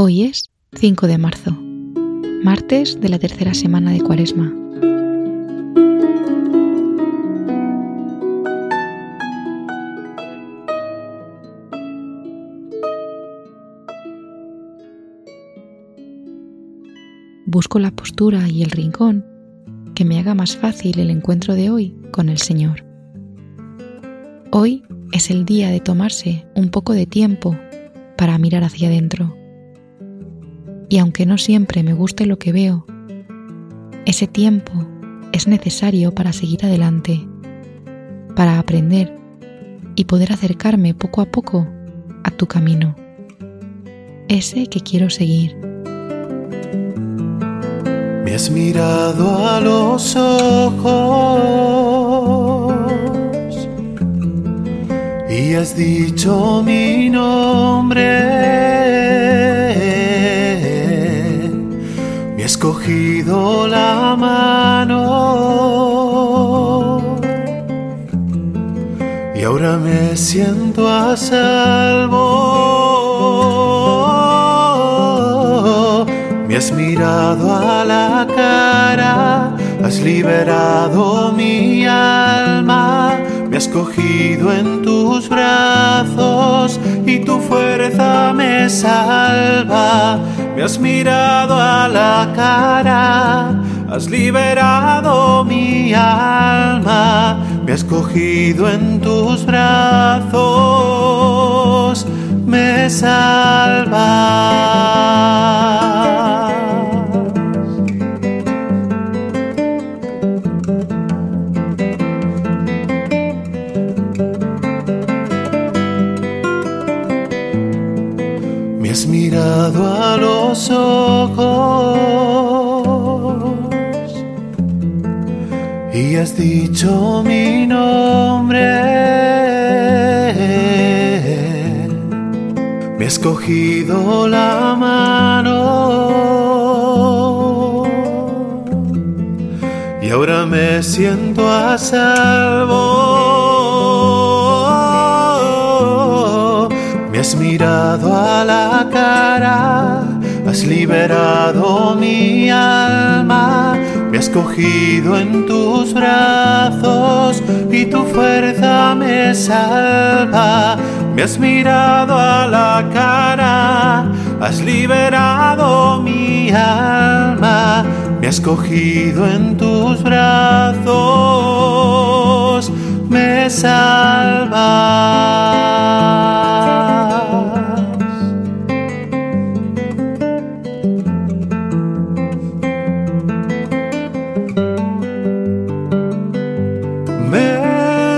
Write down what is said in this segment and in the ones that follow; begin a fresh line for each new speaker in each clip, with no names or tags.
Hoy es 5 de marzo, martes de la tercera semana de Cuaresma. Busco la postura y el rincón que me haga más fácil el encuentro de hoy con el Señor. Hoy es el día de tomarse un poco de tiempo para mirar hacia adentro. Y aunque no siempre me guste lo que veo, ese tiempo es necesario para seguir adelante, para aprender y poder acercarme poco a poco a tu camino, ese que quiero seguir.
Me has mirado a los ojos y has dicho mi nombre. Me has cogido la mano y ahora me siento a salvo. Me has mirado a la cara, has liberado mi alma, me has cogido en tus brazos y tu fuerza me salva. Me has mirado a la cara, has liberado mi alma, me has cogido en tus brazos, me salvas. Me has mirado a ojos y has dicho mi nombre. Me has cogido la mano y ahora me siento a salvo. Me has mirado a la cara, has liberado mi alma, me has cogido en tus brazos y tu fuerza me salva. Me has mirado a la cara, has liberado mi alma, me has cogido en tus brazos, me salvas.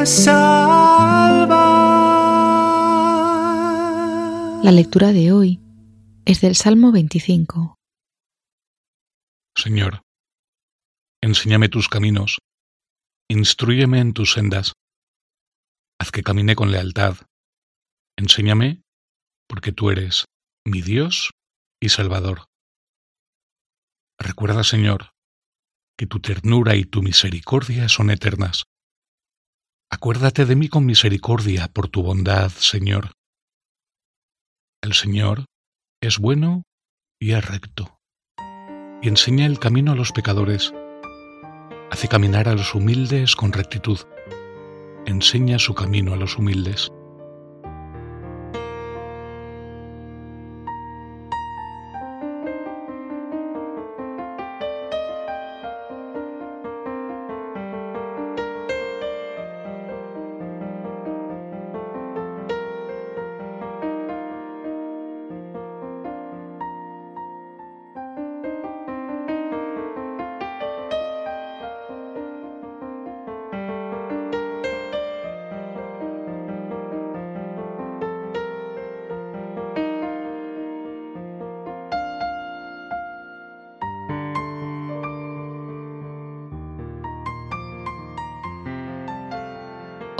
Me salvas.
La lectura de hoy es del Salmo 25.
Señor, enséñame tus caminos, instruyeme en tus sendas, haz que camine con lealtad, enséñame, porque tú eres mi Dios y Salvador. Recuerda, Señor, que tu ternura y tu misericordia son eternas. Acuérdate de mí con misericordia por tu bondad, Señor. El Señor es bueno y es recto, y enseña el camino a los pecadores, hace caminar a los humildes con rectitud, enseña su camino a los humildes.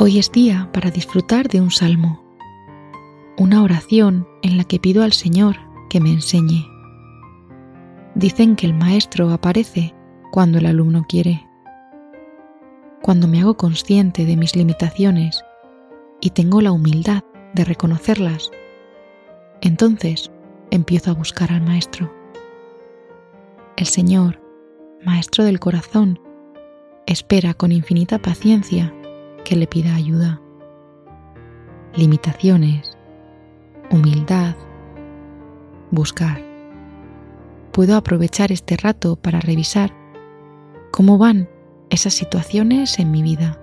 Hoy es día para disfrutar de un salmo, una oración en la que pido al Señor que me enseñe. Dicen que el maestro aparece cuando el alumno quiere. Cuando me hago consciente de mis limitaciones y tengo la humildad de reconocerlas, entonces empiezo a buscar al Maestro. El Señor, Maestro del corazón, espera con infinita paciencia que le pida ayuda. Limitaciones, humildad, buscar. Puedo aprovechar este rato para revisar cómo van esas situaciones en mi vida.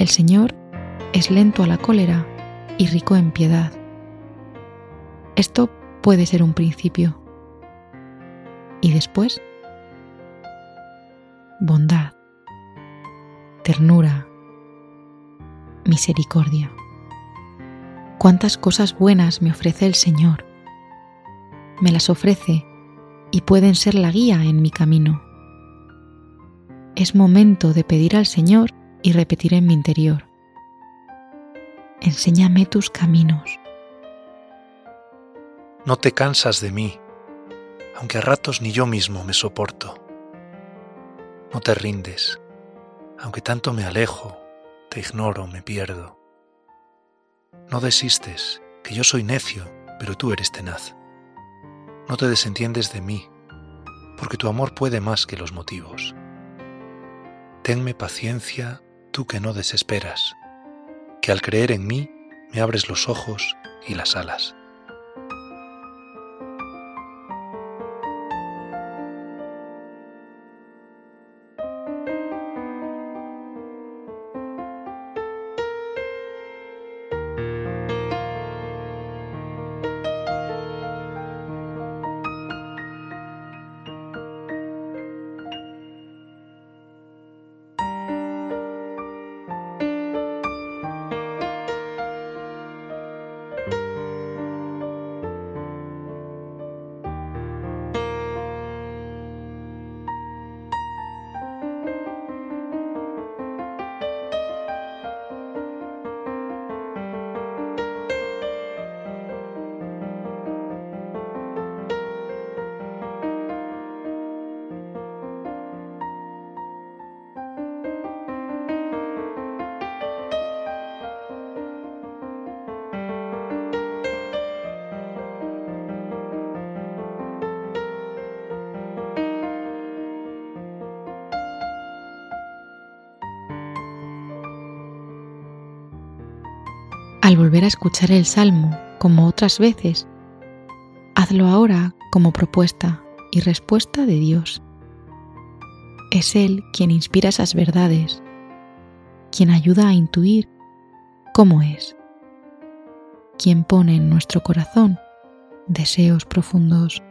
El Señor es lento a la cólera y rico en piedad. Esto puede ser un principio. Y después, bondad, ternura, misericordia. Cuántas cosas buenas me ofrece el Señor. Me las ofrece y pueden ser la guía en mi camino. Es momento de pedir al Señor y repetir en mi interior. Enséñame tus caminos.
No te cansas de mí, aunque a ratos ni yo mismo me soporto. No te rindes, aunque tanto me alejo, te ignoro, me pierdo. No desistes, que yo soy necio, pero tú eres tenaz. No te desentiendes de mí, porque tu amor puede más que los motivos. Tenme paciencia tú que no desesperas, que al creer en mí me abres los ojos y las alas.
Volver a escuchar el Salmo, como otras veces, hazlo ahora como propuesta y respuesta de Dios. Es Él quien inspira esas verdades, quien ayuda a intuir cómo es, quien pone en nuestro corazón deseos profundos.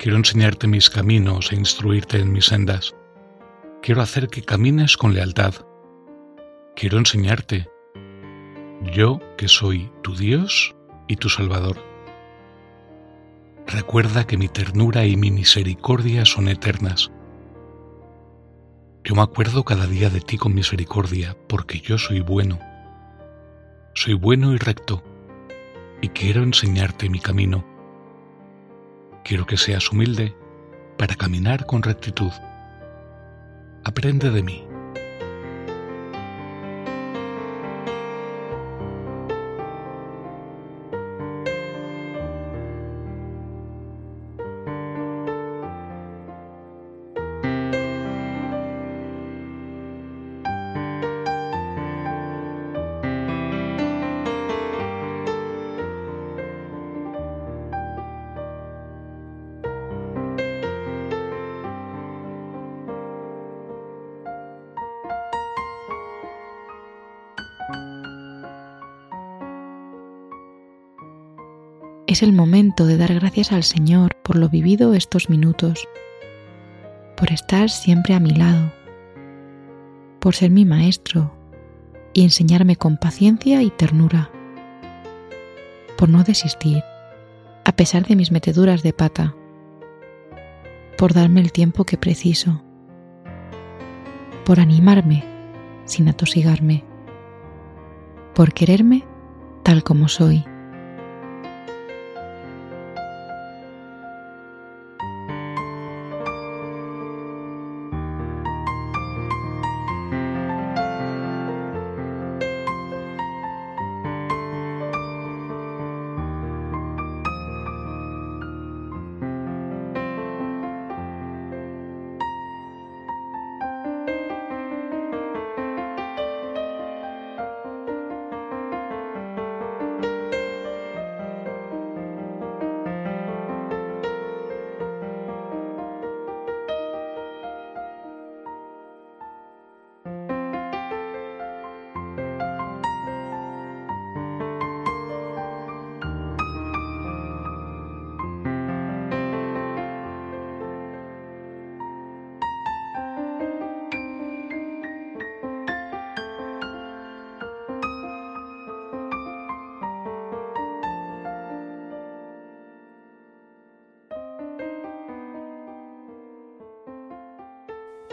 Quiero enseñarte mis caminos e instruirte en mis sendas. Quiero hacer que camines con lealtad quiero enseñarte, yo que soy tu Dios y tu Salvador. Recuerda que mi ternura y mi misericordia son eternas. Yo me acuerdo cada día de ti con misericordia, porque yo soy bueno. Soy bueno y recto, y quiero enseñarte mi camino. Quiero que seas humilde para caminar con rectitud. Aprende de mí.
Es el momento de dar gracias al Señor por lo vivido estos minutos, por estar siempre a mi lado, por ser mi maestro y enseñarme con paciencia y ternura, por no desistir, a pesar de mis meteduras de pata, por darme el tiempo que preciso, por animarme sin atosigarme, por quererme tal como soy.